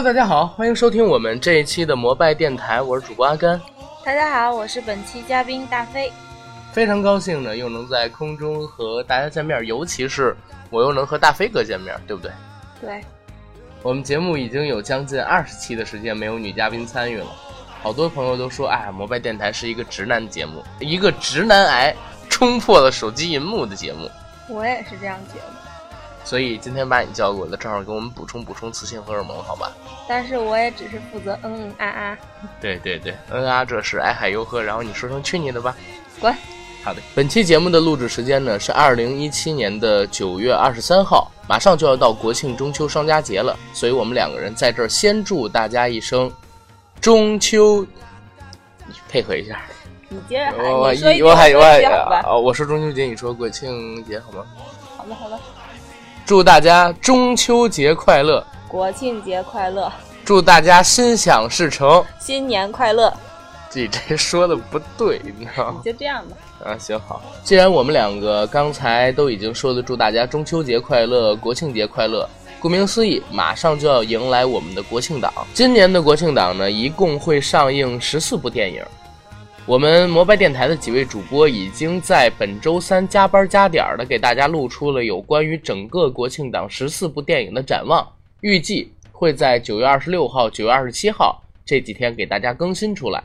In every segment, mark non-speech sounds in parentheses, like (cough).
Hello，大家好，欢迎收听我们这一期的摩拜电台，我是主播阿甘。大家好，我是本期嘉宾大飞。非常高兴呢，又能在空中和大家见面，尤其是我又能和大飞哥见面，对不对？对。我们节目已经有将近二十期的时间没有女嘉宾参与了，好多朋友都说，哎，摩拜电台是一个直男节目，一个直男癌冲破了手机荧幕的节目。我也是这样觉得。所以今天把你叫过来，正好给我们补充补充雌性荷尔蒙，好吧？但是我也只是负责嗯嗯啊啊。对对对，嗯啊，这是爱海哟呵，然后你说声去你的吧，滚。好的，本期节目的录制时间呢是二零一七年的九月二十三号，马上就要到国庆中秋双佳节了，所以我们两个人在这儿先祝大家一声中秋，你配合一下。你接着喊，我一我喊我喊啊，我说中秋节，你说国庆节好吗？好的好的。祝大家中秋节快乐，国庆节快乐，祝大家心想事成，新年快乐。你这说的不对，你知道吗？就这样吧。啊，行好。既然我们两个刚才都已经说了祝大家中秋节快乐、国庆节快乐，顾名思义，马上就要迎来我们的国庆档。今年的国庆档呢，一共会上映十四部电影。我们摩拜电台的几位主播已经在本周三加班加点儿的给大家录出了有关于整个国庆档十四部电影的展望，预计会在九月二十六号、九月二十七号这几天给大家更新出来。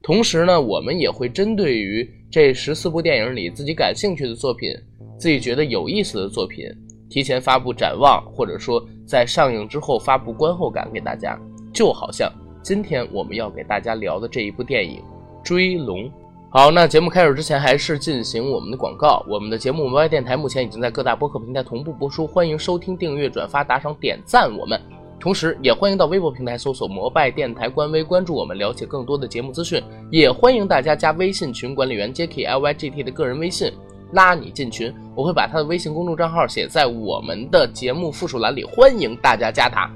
同时呢，我们也会针对于这十四部电影里自己感兴趣的作品，自己觉得有意思的作品，提前发布展望，或者说在上映之后发布观后感给大家。就好像今天我们要给大家聊的这一部电影《追龙》。好，那节目开始之前，还是进行我们的广告。我们的节目《摩拜电台》目前已经在各大播客平台同步播出，欢迎收听、订阅、转发、打赏、点赞我们。同时，也欢迎到微博平台搜索“摩拜电台”官微，关注我们，了解更多的节目资讯。也欢迎大家加微信群管理员 Jacky L Y G T 的个人微信，拉你进群。我会把他的微信公众账号写在我们的节目附属栏里，欢迎大家加他。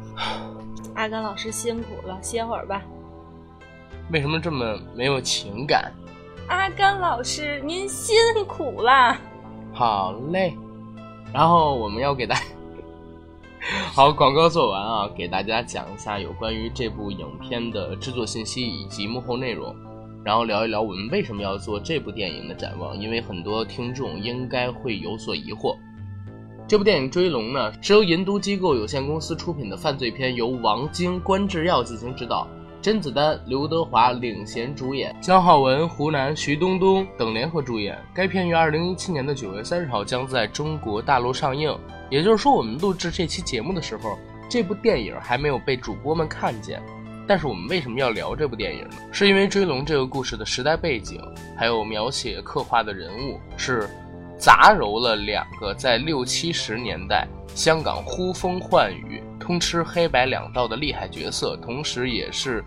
阿甘老师辛苦了，歇会儿吧。为什么这么没有情感？阿甘老师，您辛苦啦。好嘞，然后我们要给大家。(laughs) 好，广告做完啊，给大家讲一下有关于这部影片的制作信息以及幕后内容，然后聊一聊我们为什么要做这部电影的展望，因为很多听众应该会有所疑惑。这部电影《追龙》呢，是由银都机构有限公司出品的犯罪片，由王晶、关智耀进行指导，甄子丹、刘德华领衔主演，姜浩文、湖南、徐冬冬等联合主演。该片于二零一七年的九月三十号将在中国大陆上映。也就是说，我们录制这期节目的时候，这部电影还没有被主播们看见。但是我们为什么要聊这部电影呢？是因为《追龙》这个故事的时代背景，还有描写刻画的人物，是杂糅了两个在六七十年代香港呼风唤雨、通吃黑白两道的厉害角色，同时也是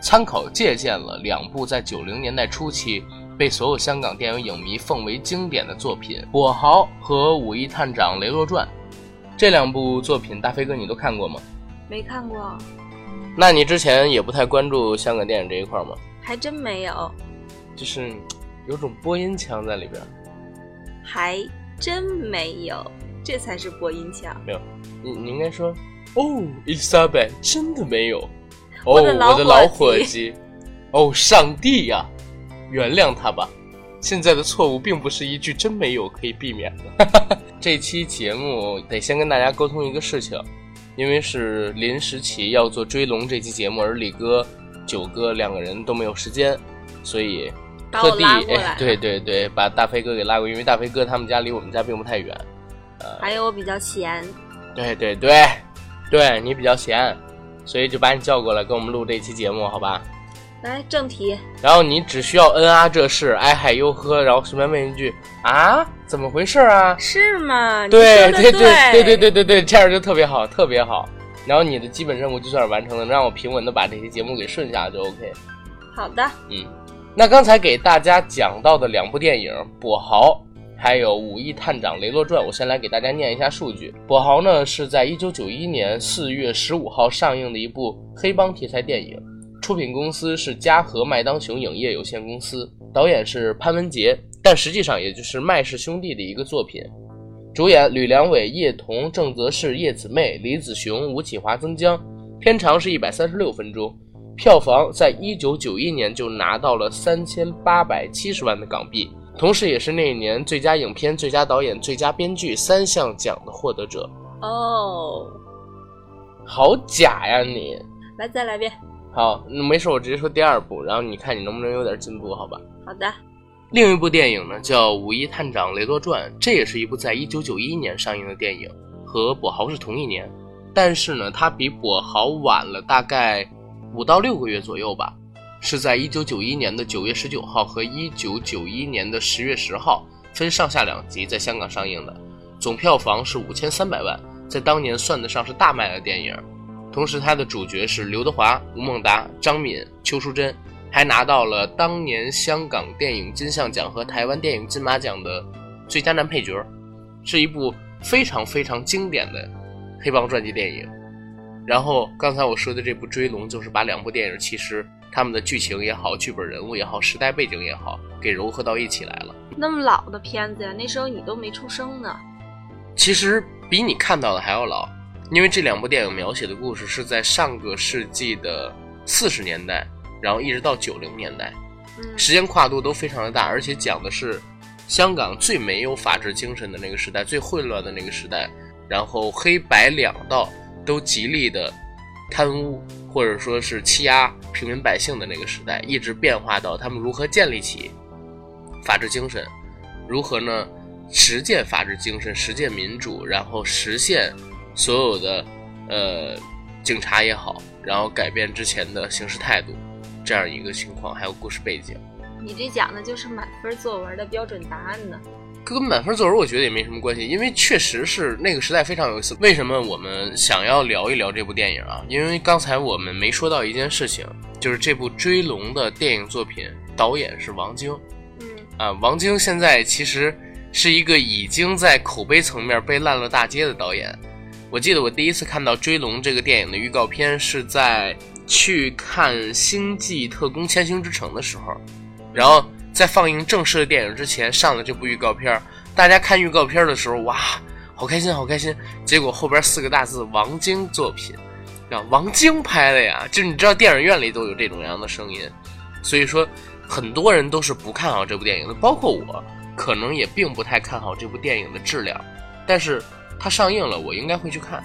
参考借鉴了两部在九零年代初期。被所有香港电影影迷奉为经典的作品《跛豪》和《武义探长雷洛传》，这两部作品，大飞哥你都看过吗？没看过。那你之前也不太关注香港电影这一块吗？还真没有。就是有种播音腔在里边。还真没有，这才是播音腔。没有，你你应该说哦，伊莎贝，真的没有。哦，我的老伙计。哦，上帝呀！原谅他吧，现在的错误并不是一句“真没有”可以避免的。(laughs) 这期节目得先跟大家沟通一个事情，因为是临时起要做《追龙》这期节目，而李哥、九哥两个人都没有时间，所以特地哎 (laughs) 对对对把大飞哥给拉过，因为大飞哥他们家离我们家并不太远。呃，还有我比较闲。对对对，对你比较闲，所以就把你叫过来跟我们录这期节目，好吧？来正题，然后你只需要嗯啊这事，哎嗨哟呵，然后顺便问一句啊，怎么回事啊？是吗？对对对对对对对对，这样就特别好，特别好。然后你的基本任务就算是完成了，让我平稳的把这期节目给顺下就 OK。好的，嗯，那刚才给大家讲到的两部电影《跛豪》还有《武义探长雷洛传》，我先来给大家念一下数据。《跛豪》呢是在一九九一年四月十五号上映的一部黑帮题材电影。出品公司是嘉禾麦当雄影业有限公司，导演是潘文杰，但实际上也就是麦氏兄弟的一个作品。主演吕良伟、叶童、郑则仕、叶子妹、李子雄、吴启华、曾江，片长是一百三十六分钟，票房在一九九一年就拿到了三千八百七十万的港币，同时也是那一年最佳影片、最佳导演、最佳编剧三项奖的获得者。哦，好假呀你！来再来一遍。好，没事，我直接说第二部，然后你看你能不能有点进步，好吧？好的。另一部电影呢，叫《五一探长雷洛传》，这也是一部在一九九一年上映的电影，和《跛豪》是同一年，但是呢，它比《跛豪》晚了大概五到六个月左右吧，是在一九九一年的九月十九号和一九九一年的十月十号分上下两集在香港上映的，总票房是五千三百万，在当年算得上是大卖的电影。同时，它的主角是刘德华、吴孟达、张敏、邱淑贞。还拿到了当年香港电影金像奖和台湾电影金马奖的最佳男配角，是一部非常非常经典的黑帮传记电影。然后刚才我说的这部《追龙》，就是把两部电影其实他们的剧情也好、剧本人物也好、时代背景也好，给融合到一起来了。那么老的片子呀，那时候你都没出生呢。其实比你看到的还要老，因为这两部电影描写的故事是在上个世纪的四十年代。然后一直到九零年代，时间跨度都非常的大，而且讲的是香港最没有法治精神的那个时代，最混乱的那个时代，然后黑白两道都极力的贪污或者说是欺压平民百姓的那个时代，一直变化到他们如何建立起法治精神，如何呢实践法治精神，实践民主，然后实现所有的呃警察也好，然后改变之前的行事态度。这样一个情况，还有故事背景，你这讲的就是满分作文的标准答案呢。跟满分作文我觉得也没什么关系，因为确实是那个时代非常有意思。为什么我们想要聊一聊这部电影啊？因为刚才我们没说到一件事情，就是这部《追龙》的电影作品导演是王晶。嗯啊，王晶现在其实是一个已经在口碑层面被烂了大街的导演。我记得我第一次看到《追龙》这个电影的预告片是在。去看《星际特工：千星之城》的时候，然后在放映正式的电影之前上了这部预告片，大家看预告片的时候，哇，好开心，好开心！结果后边四个大字“王晶作品”，啊，王晶拍的呀，就是你知道电影院里都有这种样的声音，所以说很多人都是不看好这部电影的，包括我，可能也并不太看好这部电影的质量，但是它上映了，我应该会去看，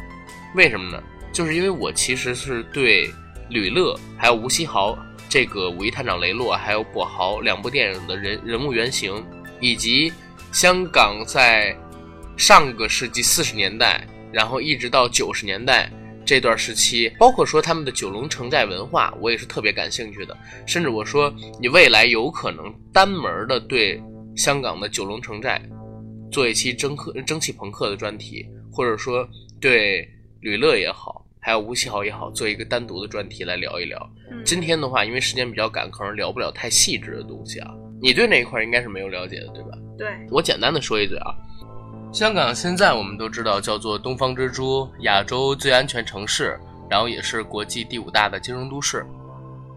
为什么呢？就是因为我其实是对。吕乐还有吴锡豪，这个五一探长雷洛，还有跛豪两部电影的人人物原型，以及香港在上个世纪四十年代，然后一直到九十年代这段时期，包括说他们的九龙城寨文化，我也是特别感兴趣的。甚至我说，你未来有可能单门的对香港的九龙城寨做一期蒸客蒸汽朋克的专题，或者说对吕乐也好。还有吴奇豪也好，做一个单独的专题来聊一聊。今天的话，因为时间比较赶，可能聊不了太细致的东西啊。你对那一块应该是没有了解的，对吧？对，我简单的说一嘴啊。香港现在我们都知道叫做东方之珠、亚洲最安全城市，然后也是国际第五大的金融都市。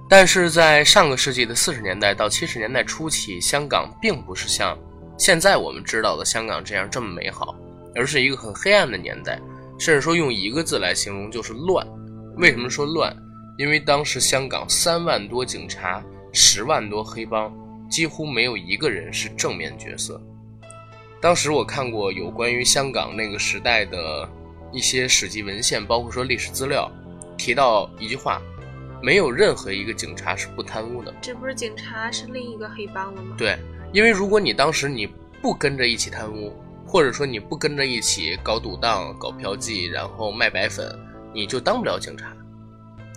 但是在上个世纪的四十年代到七十年代初期，香港并不是像现在我们知道的香港这样这么美好，而是一个很黑暗的年代。甚至说用一个字来形容就是乱。为什么说乱？因为当时香港三万多警察，十万多黑帮，几乎没有一个人是正面角色。当时我看过有关于香港那个时代的一些史籍文献，包括说历史资料，提到一句话：没有任何一个警察是不贪污的。这不是警察是另一个黑帮了吗？对，因为如果你当时你不跟着一起贪污。或者说你不跟着一起搞赌档、搞嫖妓，然后卖白粉，你就当不了警察。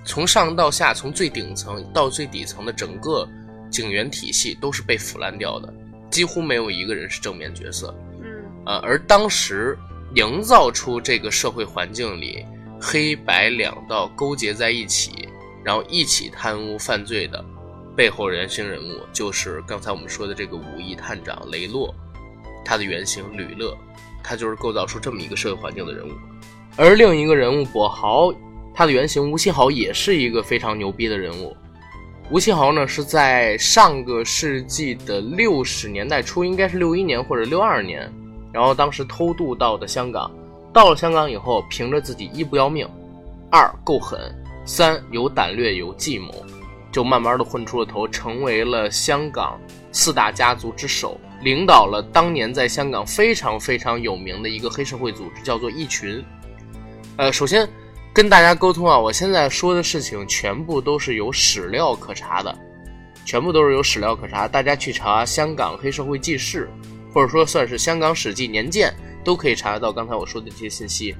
从上到下，从最顶层到最底层的整个警员体系都是被腐烂掉的，几乎没有一个人是正面角色。嗯，呃，而当时营造出这个社会环境里黑白两道勾结在一起，然后一起贪污犯罪的背后原型人物，就是刚才我们说的这个武义探长雷洛。他的原型吕乐，他就是构造出这么一个社会环境的人物，而另一个人物跛豪，他的原型吴新豪也是一个非常牛逼的人物。吴新豪呢是在上个世纪的六十年代初，应该是六一年或者六二年，然后当时偷渡到的香港，到了香港以后，凭着自己一不要命，二够狠，三有胆略有计谋，就慢慢的混出了头，成为了香港四大家族之首，领导了当年在香港非常非常有名的一个黑社会组织，叫做义群。呃，首先跟大家沟通啊，我现在说的事情全部都是有史料可查的，全部都是有史料可查，大家去查《香港黑社会纪事》，或者说算是《香港史记年鉴》，都可以查得到刚才我说的这些信息。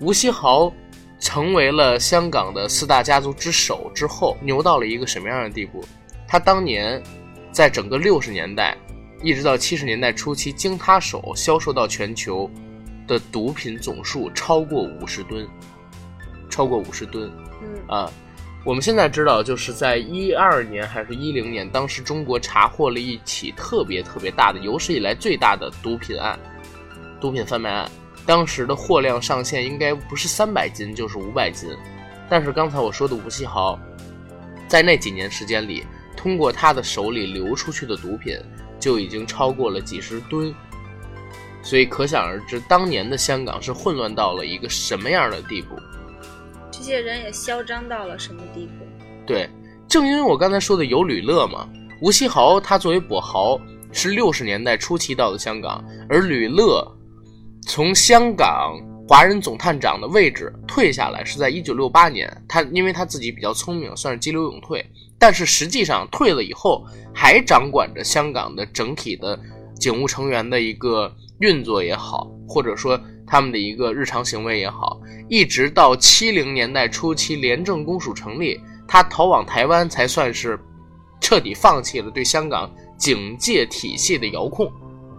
吴锡豪成为了香港的四大家族之首之后，牛到了一个什么样的地步？他当年在整个六十年代，一直到七十年代初期，经他手销售到全球的毒品总数超过五十吨，超过五十吨。嗯啊，我们现在知道，就是在一二年还是一零年，当时中国查获了一起特别特别大的、有史以来最大的毒品案，毒品贩卖案。当时的货量上限应该不是三百斤就是五百斤，但是刚才我说的吴锡豪，在那几年时间里，通过他的手里流出去的毒品就已经超过了几十吨，所以可想而知，当年的香港是混乱到了一个什么样的地步。这些人也嚣张到了什么地步？对，正因为我刚才说的有吕乐嘛，吴锡豪他作为跛豪是六十年代初期到的香港，而吕乐从香港华人总探长的位置退下来是在一九六八年，他因为他自己比较聪明，算是激流勇退，但是实际上退了以后还掌管着香港的整体的警务成员的一个运作也好，或者说他们的一个日常行为也好，一直到七零年代初期廉政公署成立，他逃往台湾才算是彻底放弃了对香港警戒体系的遥控。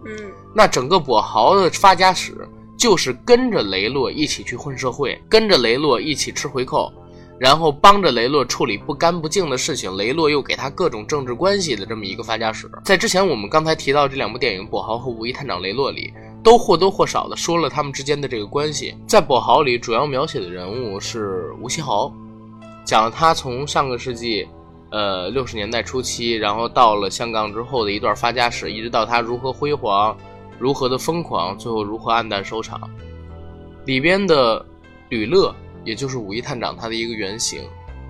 嗯那整个跛豪的发家史就是跟着雷洛一起去混社会，跟着雷洛一起吃回扣，然后帮着雷洛处理不干不净的事情，雷洛又给他各种政治关系的这么一个发家史。在之前我们刚才提到这两部电影《跛豪》和《五一探长雷洛》里，都或多或少的说了他们之间的这个关系。在《跛豪》里，主要描写的人物是吴锡豪，讲了他从上个世纪。呃，六十年代初期，然后到了香港之后的一段发家史，一直到他如何辉煌，如何的疯狂，最后如何黯淡收场。里边的吕乐，也就是五一探长他的一个原型，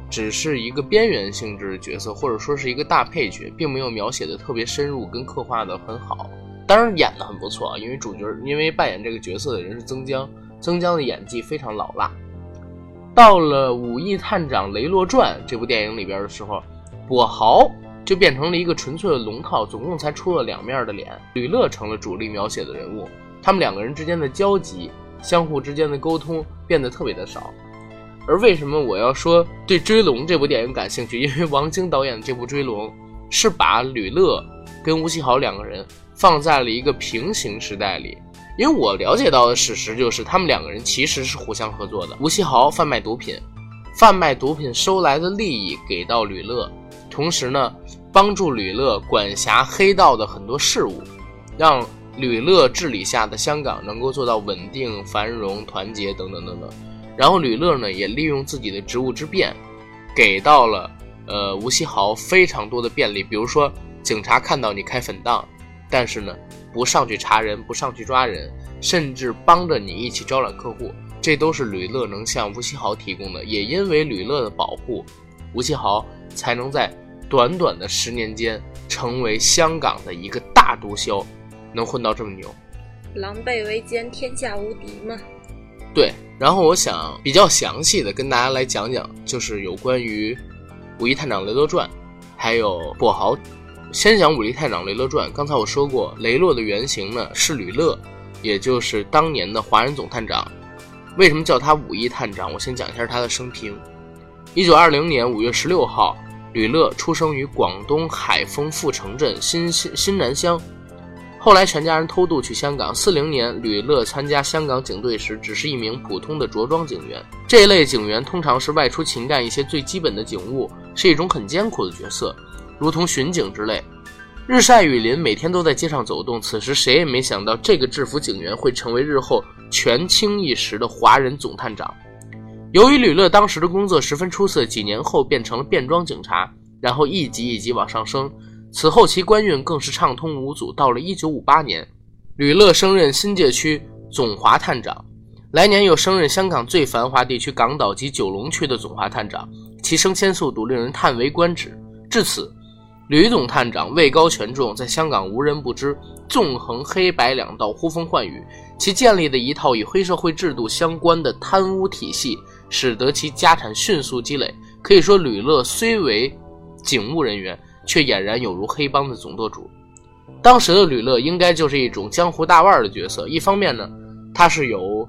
只是一个边缘性质的角色，或者说是一个大配角，并没有描写的特别深入，跟刻画的很好。当然演的很不错啊，因为主角，因为扮演这个角色的人是曾江，曾江的演技非常老辣。到了《武义探长雷洛传》这部电影里边的时候，跛豪就变成了一个纯粹的龙套，总共才出了两面的脸。吕乐成了主力描写的人物，他们两个人之间的交集、相互之间的沟通变得特别的少。而为什么我要说对《追龙》这部电影感兴趣？因为 (laughs) 王晶导演的这部《追龙》是把吕乐跟吴奇豪两个人放在了一个平行时代里。因为我了解到的事实就是，他们两个人其实是互相合作的。吴奇豪贩卖毒品，贩卖毒品收来的利益给到吕乐，同时呢，帮助吕乐管辖黑道的很多事务，让吕乐治理下的香港能够做到稳定、繁荣、团结等等等等。然后吕乐呢，也利用自己的职务之便，给到了呃吴锡豪非常多的便利，比如说警察看到你开粉档，但是呢。不上去查人，不上去抓人，甚至帮着你一起招揽客户，这都是吕乐能向吴锡豪提供的。也因为吕乐的保护，吴锡豪才能在短短的十年间成为香港的一个大毒枭，能混到这么牛。狼狈为奸，天下无敌嘛。对，然后我想比较详细的跟大家来讲讲，就是有关于《五一探长雷洛传》，还有跛豪。先讲《武力探长雷洛传》。刚才我说过，雷洛的原型呢是吕乐，也就是当年的华人总探长。为什么叫他武义探长？我先讲一下他的生平。一九二零年五月十六号，吕乐出生于广东海丰富城镇新新新南乡。后来全家人偷渡去香港。四零年，吕乐参加香港警队时，只是一名普通的着装警员。这一类警员通常是外出勤干一些最基本的警务，是一种很艰苦的角色。如同巡警之类，日晒雨淋，每天都在街上走动。此时谁也没想到，这个制服警员会成为日后权倾一时的华人总探长。由于吕乐当时的工作十分出色，几年后变成了便装警察，然后一级一级往上升。此后其官运更是畅通无阻。到了1958年，吕乐升任新界区总华探长。来年又升任香港最繁华地区港岛及九龙区的总华探长，其升迁速度令人叹为观止。至此，吕总探长位高权重，在香港无人不知，纵横黑白两道，呼风唤雨。其建立的一套与黑社会制度相关的贪污体系，使得其家产迅速积累。可以说，吕乐虽为警务人员，却俨然有如黑帮的总舵主。当时的吕乐应该就是一种江湖大腕的角色。一方面呢，他是有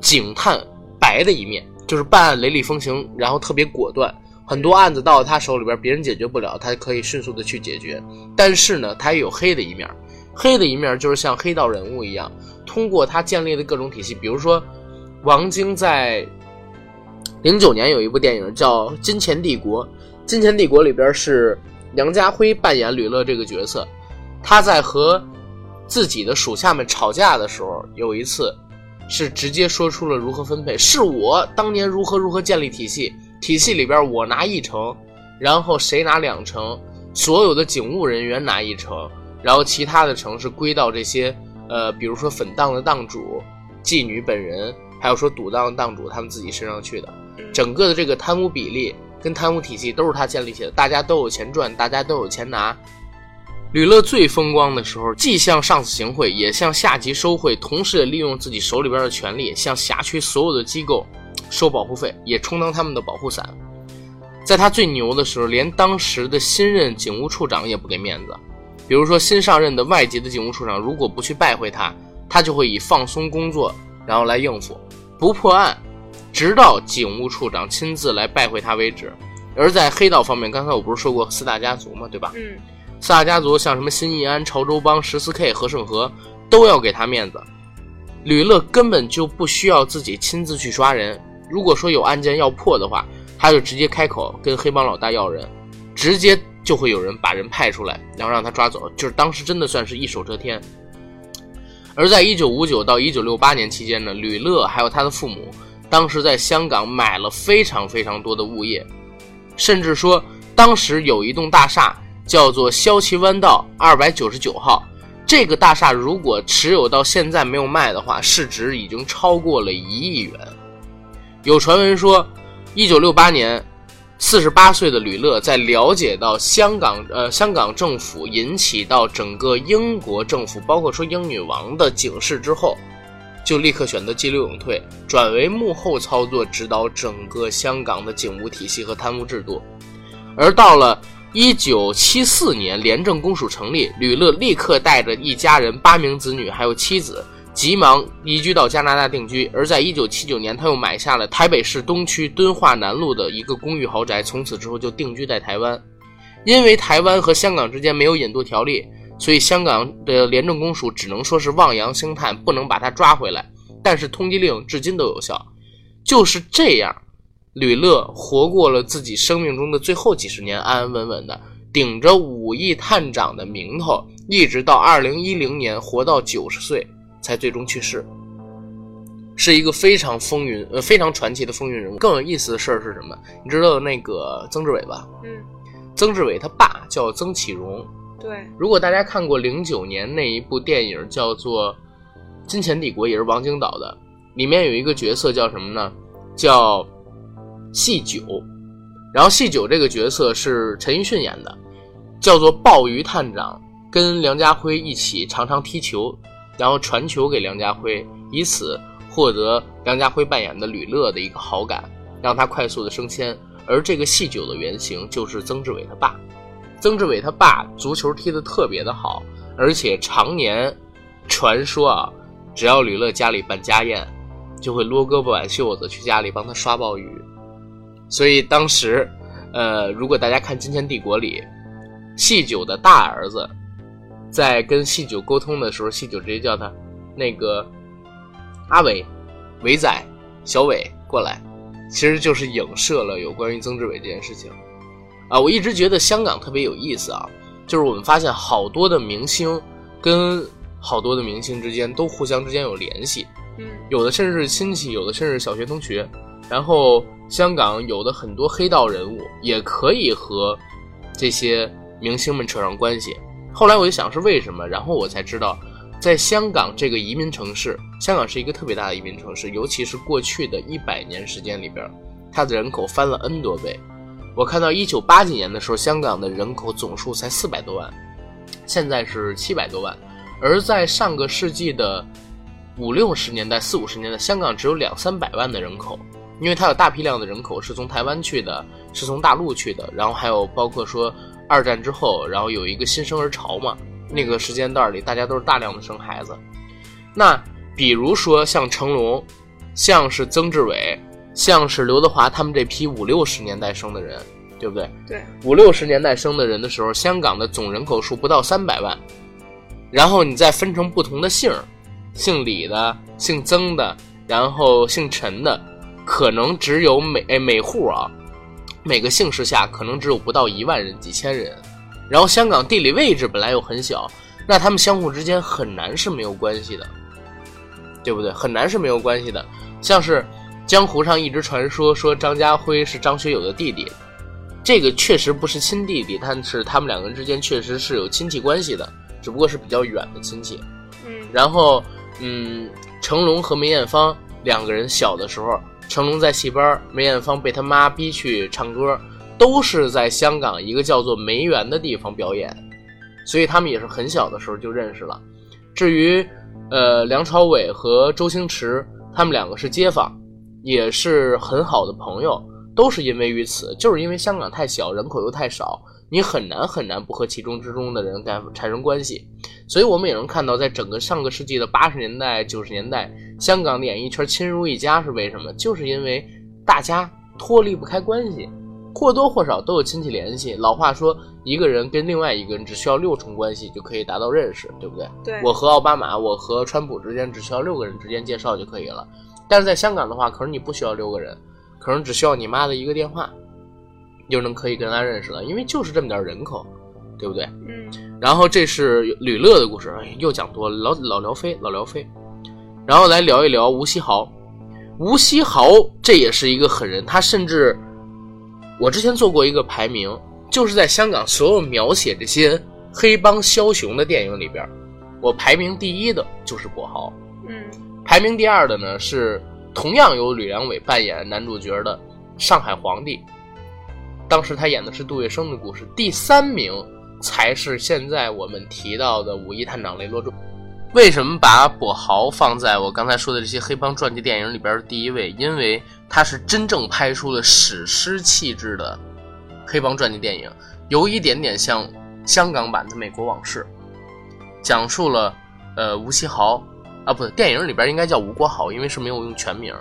警探白的一面，就是办案雷厉风行，然后特别果断。很多案子到了他手里边，别人解决不了，他可以迅速的去解决。但是呢，他也有黑的一面，黑的一面就是像黑道人物一样。通过他建立的各种体系，比如说，王晶在零九年有一部电影叫《金钱帝国》，《金钱帝国》里边是梁家辉扮演吕乐这个角色，他在和自己的属下们吵架的时候，有一次是直接说出了如何分配，是我当年如何如何建立体系，体系里边我拿一成，然后谁拿两成，所有的警务人员拿一成，然后其他的城市归到这些。呃，比如说粉档的档主、妓女本人，还有说赌档的档主，他们自己身上去的，整个的这个贪污比例跟贪污体系都是他建立起来的，大家都有钱赚，大家都有钱拿。吕乐最风光的时候，既向上司行贿，也向下级收贿，同时也利用自己手里边的权力，向辖区所有的机构收保护费，也充当他们的保护伞。在他最牛的时候，连当时的新任警务处长也不给面子。比如说，新上任的外籍的警务处长，如果不去拜会他，他就会以放松工作，然后来应付，不破案，直到警务处长亲自来拜会他为止。而在黑道方面，刚才我不是说过四大家族嘛？对吧？嗯，四大家族像什么新义安、潮州帮、十四 K、和盛和，都要给他面子。吕乐根本就不需要自己亲自去抓人，如果说有案件要破的话，他就直接开口跟黑帮老大要人，直接。就会有人把人派出来，然后让他抓走。就是当时真的算是一手遮天。而在一九五九到一九六八年期间呢，吕乐还有他的父母，当时在香港买了非常非常多的物业，甚至说当时有一栋大厦叫做萧旗湾道二百九十九号，这个大厦如果持有到现在没有卖的话，市值已经超过了一亿元。有传闻说，一九六八年。四十八岁的吕乐在了解到香港呃香港政府引起到整个英国政府，包括说英女王的警示之后，就立刻选择激流勇退，转为幕后操作，指导整个香港的警务体系和贪污制度。而到了一九七四年，廉政公署成立，吕乐立刻带着一家人八名子女还有妻子。急忙移居到加拿大定居，而在一九七九年，他又买下了台北市东区敦化南路的一个公寓豪宅，从此之后就定居在台湾。因为台湾和香港之间没有引渡条例，所以香港的廉政公署只能说是望洋兴叹，不能把他抓回来。但是通缉令至今都有效。就是这样，吕乐活过了自己生命中的最后几十年，安安稳稳的，顶着五亿探长的名头，一直到二零一零年，活到九十岁。才最终去世，是一个非常风云呃非常传奇的风云人物。更有意思的事儿是什么？你知道那个曾志伟吧？嗯，曾志伟他爸叫曾启荣。对，如果大家看过零九年那一部电影叫做《金钱帝国》，也是王晶导的，里面有一个角色叫什么呢？叫细九。然后细九这个角色是陈奕迅演的，叫做鲍鱼探长，跟梁家辉一起常常踢球。然后传球给梁家辉，以此获得梁家辉扮演的吕乐的一个好感，让他快速的升迁。而这个戏九的原型就是曾志伟他爸。曾志伟他爸足球踢得特别的好，而且常年传说啊，只要吕乐家里办家宴，就会撸胳膊挽袖子去家里帮他刷鲍鱼。所以当时，呃，如果大家看《金钱帝国》里，戏九的大儿子。在跟细九沟通的时候，细九直接叫他那个阿伟、伟仔、小伟过来，其实就是影射了有关于曾志伟这件事情啊。我一直觉得香港特别有意思啊，就是我们发现好多的明星跟好多的明星之间都互相之间有联系，嗯，有的甚至是亲戚，有的甚至是小学同学。然后香港有的很多黑道人物也可以和这些明星们扯上关系。后来我就想是为什么，然后我才知道，在香港这个移民城市，香港是一个特别大的移民城市，尤其是过去的一百年时间里边，它的人口翻了 N 多倍。我看到一九八几年的时候，香港的人口总数才四百多万，现在是七百多万。而在上个世纪的五六十年代、四五十年代，香港只有两三百万的人口，因为它有大批量的人口是从台湾去的，是从大陆去的，然后还有包括说二战之后，然后有一个新生儿潮嘛，那个时间段里大家都是大量的生孩子。那比如说像成龙，像是曾志伟，像是刘德华他们这批五六十年代生的人，对不对？对，五六十年代生的人的时候，香港的总人口数不到三百万。然后你再分成不同的姓儿，姓李的、姓曾的，然后姓陈的，可能只有每哎每户啊，每个姓氏下可能只有不到一万人、几千人。然后香港地理位置本来又很小，那他们相互之间很难是没有关系的，对不对？很难是没有关系的。像是江湖上一直传说说张家辉是张学友的弟弟，这个确实不是亲弟弟，但是他们两个人之间确实是有亲戚关系的。只不过是比较远的亲戚，嗯，然后，嗯，成龙和梅艳芳两个人小的时候，成龙在戏班，梅艳芳被他妈逼去唱歌，都是在香港一个叫做梅园的地方表演，所以他们也是很小的时候就认识了。至于，呃，梁朝伟和周星驰，他们两个是街坊，也是很好的朋友，都是因为于此，就是因为香港太小，人口又太少。你很难很难不和其中之中的人干产生关系，所以我们也能看到，在整个上个世纪的八十年代、九十年代，香港的演艺圈亲如一家是为什么？就是因为大家脱离不开关系，或多或少都有亲戚联系。老话说，一个人跟另外一个人只需要六重关系就可以达到认识，对不对？对。我和奥巴马，我和川普之间只需要六个人之间介绍就可以了。但是在香港的话，可能你不需要六个人，可能只需要你妈的一个电话。就能可以跟他认识了，因为就是这么点人口，对不对？嗯。然后这是吕乐的故事，哎，又讲多了，老老聊飞，老聊飞。然后来聊一聊吴锡豪，吴锡豪这也是一个狠人，他甚至我之前做过一个排名，就是在香港所有描写这些黑帮枭雄的电影里边，我排名第一的就是跛豪。嗯。排名第二的呢是同样由吕良伟扮演男主角的《上海皇帝》。当时他演的是杜月笙的故事，第三名才是现在我们提到的《五一探长雷洛传》。为什么把跛豪放在我刚才说的这些黑帮传记电影里边的第一位？因为他是真正拍出了史诗气质的黑帮传记电影，有一点点像香港版的《美国往事》，讲述了呃吴锡豪啊，不，电影里边应该叫吴国豪，因为是没有用全名。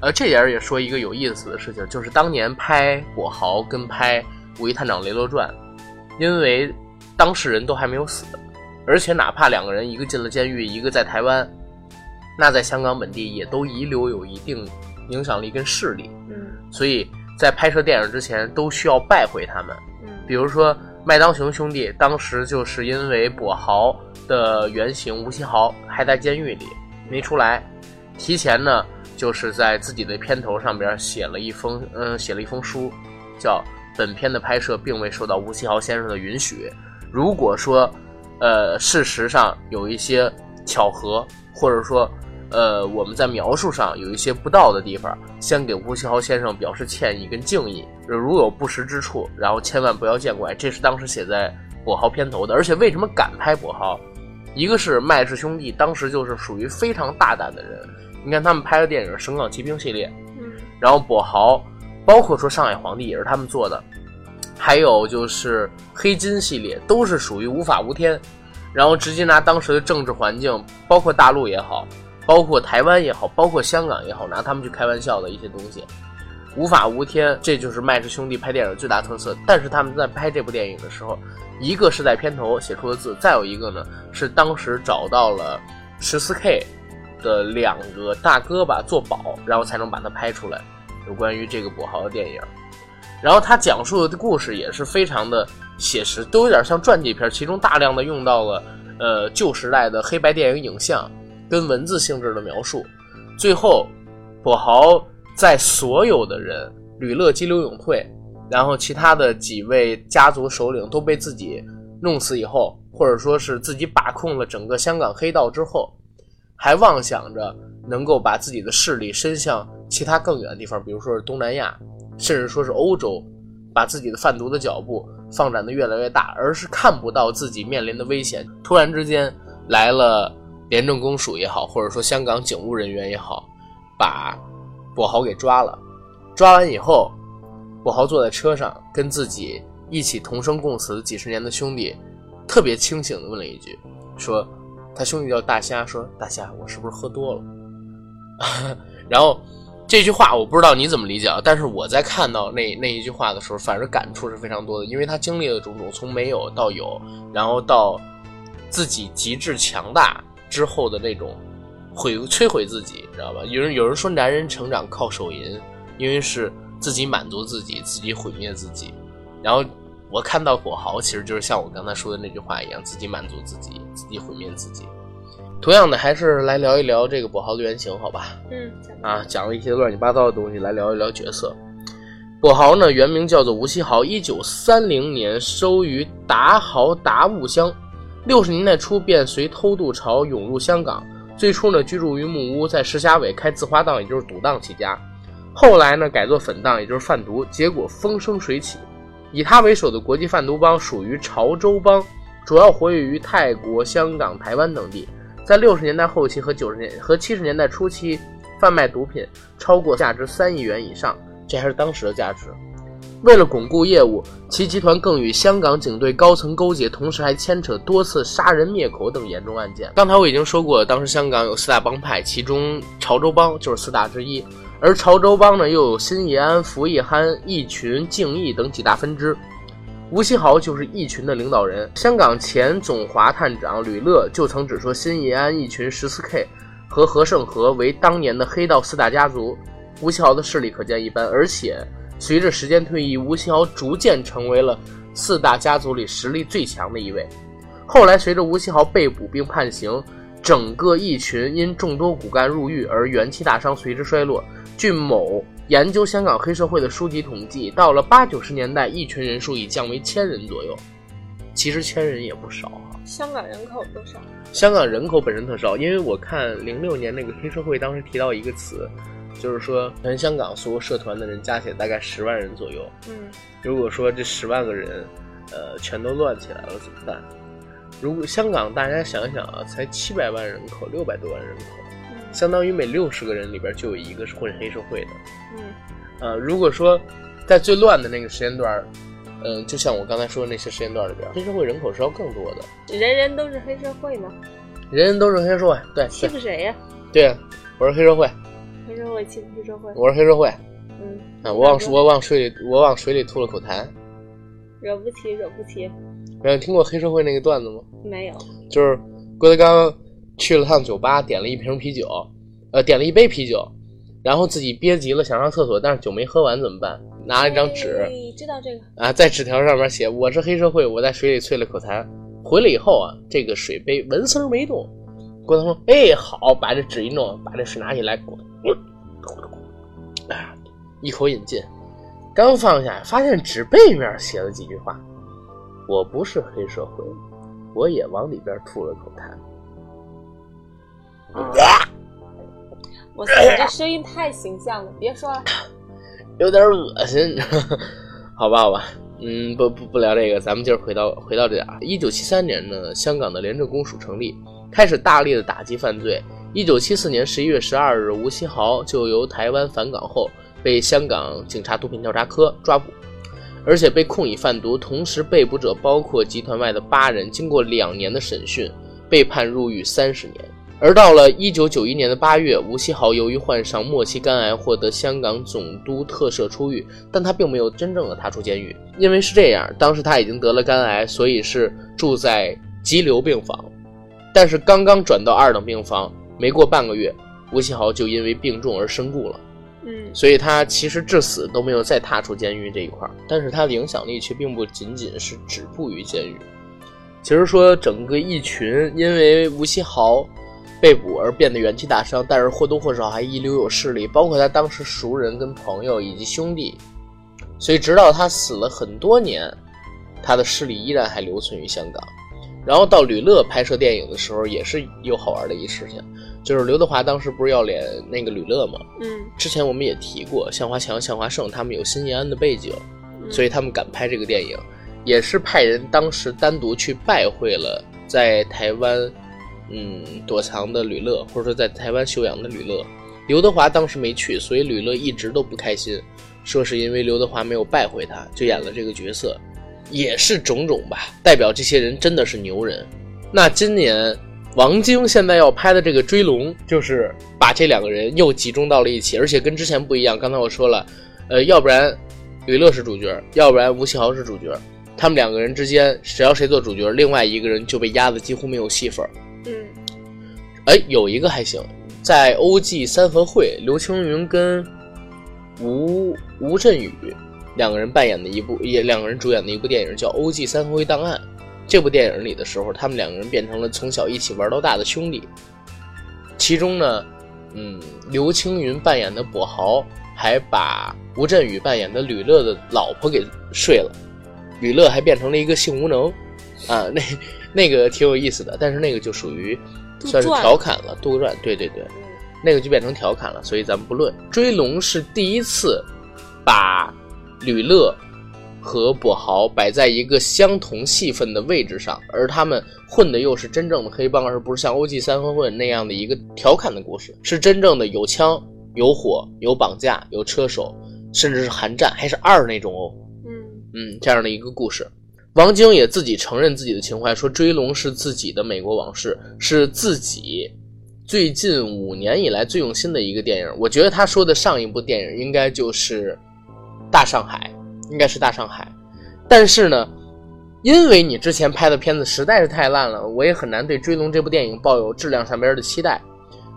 呃，这点也说一个有意思的事情，就是当年拍《跛豪》跟拍《五一探长雷洛传》，因为当事人都还没有死，而且哪怕两个人一个进了监狱，一个在台湾，那在香港本地也都遗留有一定影响力跟势力。嗯，所以在拍摄电影之前都需要拜会他们。嗯，比如说麦当雄兄弟，当时就是因为跛豪的原型吴锡豪还在监狱里没出来，提前呢。就是在自己的片头上边写了一封，嗯，写了一封书，叫“本片的拍摄并未受到吴锡豪先生的允许。如果说，呃，事实上有一些巧合，或者说，呃，我们在描述上有一些不到的地方，先给吴锡豪先生表示歉意跟敬意。如有不实之处，然后千万不要见怪。这是当时写在跛豪片头的。而且为什么敢拍跛豪？一个是麦氏兄弟当时就是属于非常大胆的人。你看他们拍的电影《神港奇兵》系列，嗯，然后跛豪，包括说《上海皇帝》也是他们做的，还有就是黑金系列，都是属于无法无天，然后直接拿当时的政治环境，包括大陆也好，包括台湾也好，包括香港也好，拿他们去开玩笑的一些东西，无法无天，这就是麦氏兄弟拍电影最大特色。但是他们在拍这部电影的时候，一个是在片头写出的字，再有一个呢是当时找到了十四 K。的两个大哥吧做保，然后才能把它拍出来。有关于这个跛豪的电影，然后他讲述的故事也是非常的写实，都有点像传记片，其中大量的用到了呃旧时代的黑白电影影像跟文字性质的描述。最后，跛豪在所有的人吕乐激流勇退，然后其他的几位家族首领都被自己弄死以后，或者说是自己把控了整个香港黑道之后。还妄想着能够把自己的势力伸向其他更远的地方，比如说是东南亚，甚至说是欧洲，把自己的贩毒的脚步放展的越来越大，而是看不到自己面临的危险。突然之间来了廉政公署也好，或者说香港警务人员也好，把跛豪给抓了。抓完以后，跛豪坐在车上，跟自己一起同生共死几十年的兄弟，特别清醒的问了一句，说他兄弟叫大虾，说大虾，我是不是喝多了？(laughs) 然后这句话我不知道你怎么理解啊，但是我在看到那那一句话的时候，反正感触是非常多的，因为他经历了种种，从没有到有，然后到自己极致强大之后的那种毁摧毁自己，知道吧？有人有人说男人成长靠手淫。因为是自己满足自己，自己毁灭自己。然后我看到跛豪，其实就是像我刚才说的那句话一样，自己满足自己，自己毁灭自己。同样的，还是来聊一聊这个跛豪的原型，好吧？嗯，啊，讲了一些乱七八糟的东西，来聊一聊角色。跛豪呢，原名叫做吴锡豪，一九三零年收于达豪达悟乡，六十年代初便随偷渡潮涌入香港。最初呢，居住于木屋，在石峡尾开字花档，也就是赌档起家。后来呢，改做粉档，也就是贩毒，结果风生水起。以他为首的国际贩毒帮属于潮州帮，主要活跃于泰国、香港、台湾等地。在六十年代后期和九十年和七十年代初期，贩卖毒品超过价值三亿元以上，这还是当时的价值。为了巩固业务，其集团更与香港警队高层勾结，同时还牵扯多次杀人灭口等严重案件。刚才我已经说过，当时香港有四大帮派，其中潮州帮就是四大之一。而潮州帮呢，又有新义安、福义憨、义群、敬义等几大分支。吴锡豪就是义群的领导人。香港前总华探长吕乐就曾指说，新义安、义群、十四 K 和何胜和为当年的黑道四大家族。吴锡豪的势力可见一斑，而且随着时间推移，吴锡豪逐渐成为了四大家族里实力最强的一位。后来，随着吴锡豪被捕并判刑，整个义群因众多骨干入狱而元气大伤，随之衰落。据某研究香港黑社会的书籍统计，到了八九十年代，一群人数已降为千人左右。其实千人也不少啊。香港人口多少？香港人口本身特少，因为我看零六年那个黑社会当时提到一个词，就是说全香港所有社团的人加起来大概十万人左右。嗯，如果说这十万个人，呃，全都乱起来了怎么办？如果香港大家想想啊，才七百万人口，六百多万人口。相当于每六十个人里边就有一个是混黑社会的。嗯，呃，如果说在最乱的那个时间段，嗯，就像我刚才说的那些时间段里边，黑社会人口是要更多的。人人都是黑社会吗？人人都是黑社会，对。欺负谁呀？对啊，我是黑社会。黑社会欺负黑社会。我是黑社会。嗯。啊，我往我往水里我往水里吐了口痰。惹不起，惹不起。没有听过黑社会那个段子吗？没有。就是郭德纲。去了趟酒吧，点了一瓶啤酒，呃，点了一杯啤酒，然后自己憋急了想上厕所，但是酒没喝完怎么办？拿了一张纸，知道这个啊，在纸条上面写我是黑社会，我在水里啐了口痰，回来以后啊，这个水杯纹丝没动。郭德纲说：“哎，好，把这纸一弄，把这水拿起来，咕咕咕，啊，一口饮尽，刚放下，发现纸背面写了几句话：我不是黑社会，我也往里边吐了口痰。”我操，你这声音太形象了，别说了，(coughs) 有点恶心。(laughs) 好吧，好吧，嗯，不不不聊这个，咱们今儿回到回到这点。一九七三年呢，香港的廉政公署成立，开始大力的打击犯罪。一九七四年十一月十二日，吴锡豪就由台湾返港后，被香港警察毒品调查科抓捕，而且被控以贩毒。同时，被捕者包括集团外的八人。经过两年的审讯，被判入狱三十年。而到了一九九一年的八月，吴锡豪由于患上末期肝癌，获得香港总督特赦出狱，但他并没有真正的踏出监狱，因为是这样，当时他已经得了肝癌，所以是住在急流病房，但是刚刚转到二等病房，没过半个月，吴锡豪就因为病重而身故了，嗯，所以他其实至死都没有再踏出监狱这一块，但是他的影响力却并不仅仅是止步于监狱，其实说整个一群因为吴锡豪。被捕而变得元气大伤，但是或多或少还遗留有势力，包括他当时熟人、跟朋友以及兄弟，所以直到他死了很多年，他的势力依然还留存于香港。然后到吕乐拍摄电影的时候，也是有好玩的一事情，就是刘德华当时不是要演那个吕乐吗？嗯，之前我们也提过，向华强、向华胜他们有新延安的背景，嗯所以他们敢拍这个电影，也是派人当时单独去拜会了在台湾，嗯，躲藏的吕乐，或者说在台湾休养的吕乐。刘德华当时没去，所以吕乐一直都不开心，说是因为刘德华没有拜会他，就演了这个角色，也是种种吧，代表这些人真的是牛人。那今年王晶现在要拍的这个《追龙》，就是把这两个人又集中到了一起，而且跟之前不一样。刚才我说了，呃，要不然吕乐是主角，要不然吴奇豪是主角，他们两个人之间只要谁做主角，另外一个人就被压得几乎没有戏份。嗯哎，有一个还行，在欧记三合会，刘青云跟吴吴镇宇两个人扮演的一部，也两个人主演的一部电影叫《欧记三合会档案》。这部电影里的时候，他们两个人变成了从小一起玩到大的兄弟。其中呢，嗯，刘青云扮演的跛豪还把吴镇宇扮演的吕乐的老婆给睡了，吕乐还变成了一个性无能，啊，那那个挺有意思的，但是那个就属于算是调侃了，杜撰，对对对，嗯那个就变成调侃了，所以咱们不论。追龙是第一次把吕乐和跛豪摆在一个相同戏份的位置上，而他们混的又是真正的黑帮，而不是像欧记三合会那样的一个调侃的故事，是真正的有枪、有火、有绑架、有车手，甚至是寒战，还是二那种哦。嗯嗯，这样的一个故事。王晶也自己承认自己的情怀，说《追龙》是自己的美国往事，是自己最近五年以来最用心的一个电影。我觉得他说的上一部电影应该就是《大上海》，应该是《大上海》。但是呢，因为你之前拍的片子实在是太烂了，我也很难对《追龙》这部电影抱有质量上边的期待。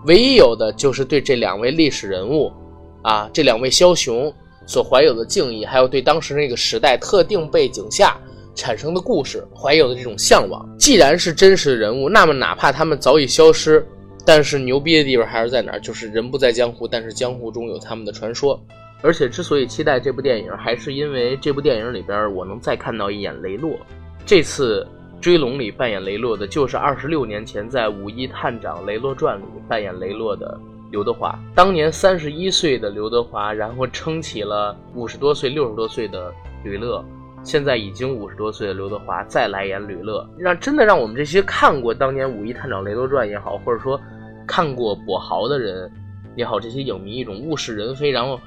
唯一有的就是对这两位历史人物，啊，这两位枭雄所怀有的敬意，还有对当时那个时代特定背景下产生的故事怀有的这种向往。既然是真实的人物，那么哪怕他们早已消失，但是牛逼的地方还是在哪儿？就是人不在江湖，但是江湖中有他们的传说。而且之所以期待这部电影，还是因为这部电影里边我能再看到一眼雷洛。这次《追龙》里扮演雷洛的，就是二十六年前在《五一探长雷洛传》里扮演雷洛的刘德华。当年三十一岁的刘德华，然后撑起了五十多岁、六十多岁的吕乐。现在已经五十多岁的刘德华再来演吕乐，让真的让我们这些看过当年《五一探长雷洛传》也好，或者说看过跛豪的人也好，这些影迷一种物是人非，然后，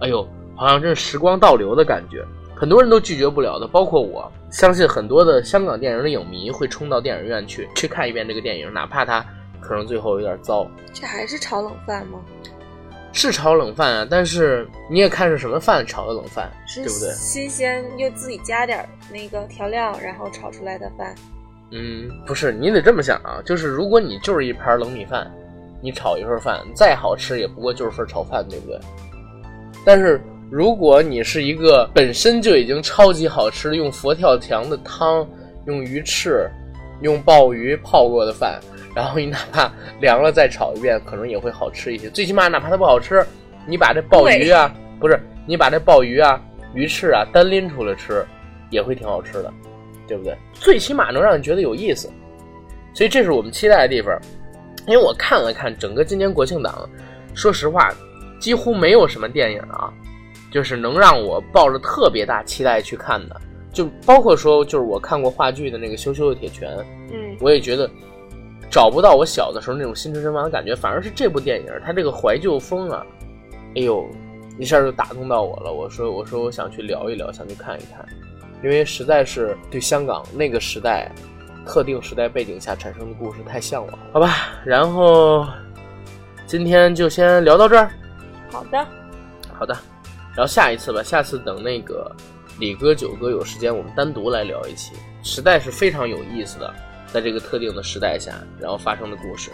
哎呦，好像真是时光倒流的感觉。很多人都拒绝不了的，包括我。相信很多的香港电影的影迷会冲到电影院去去看一遍这个电影，哪怕它可能最后有点糟，这还是炒冷饭吗？是炒冷饭啊。但是你也看是什么饭炒的冷饭，是对不对？新鲜又自己加点儿那个调料，然后炒出来的饭。嗯，不是，你得这么想啊，就是如果你就是一盘冷米饭，你炒一份饭，再好吃也不过就是份炒饭，对不对？但是如果你是一个本身就已经超级好吃，用佛跳墙的汤，用鱼翅，用鲍鱼泡过的饭，然后你哪怕凉了再炒一遍，可能也会好吃一些。最起码哪怕它不好吃，你把这鲍鱼啊，不是你把这鲍鱼啊、鱼翅啊单拎出来吃，也会挺好吃的。对不对？最起码能让你觉得有意思，所以这是我们期待的地方。因为我看了看整个今年国庆档，说实话，几乎没有什么电影啊，就是能让我抱着特别大期待去看的。就包括说，就是我看过话剧的那个《羞羞的铁拳》，嗯我也觉得找不到我小的时候那种心驰神往的感觉，反而是这部电影它这个怀旧风啊，哎呦，一下就打动到我了。我说，我说我想去聊一聊，想去看一看。因为实在是对香港那个时代、特定时代背景下产生的故事太向往，好吧。然后今天就先聊到这儿，好的，好的。然后下一次吧，下次等那个李哥、九哥有时间，我们单独来聊一期，时代是非常有意思的，在这个特定的时代下，然后发生的故事。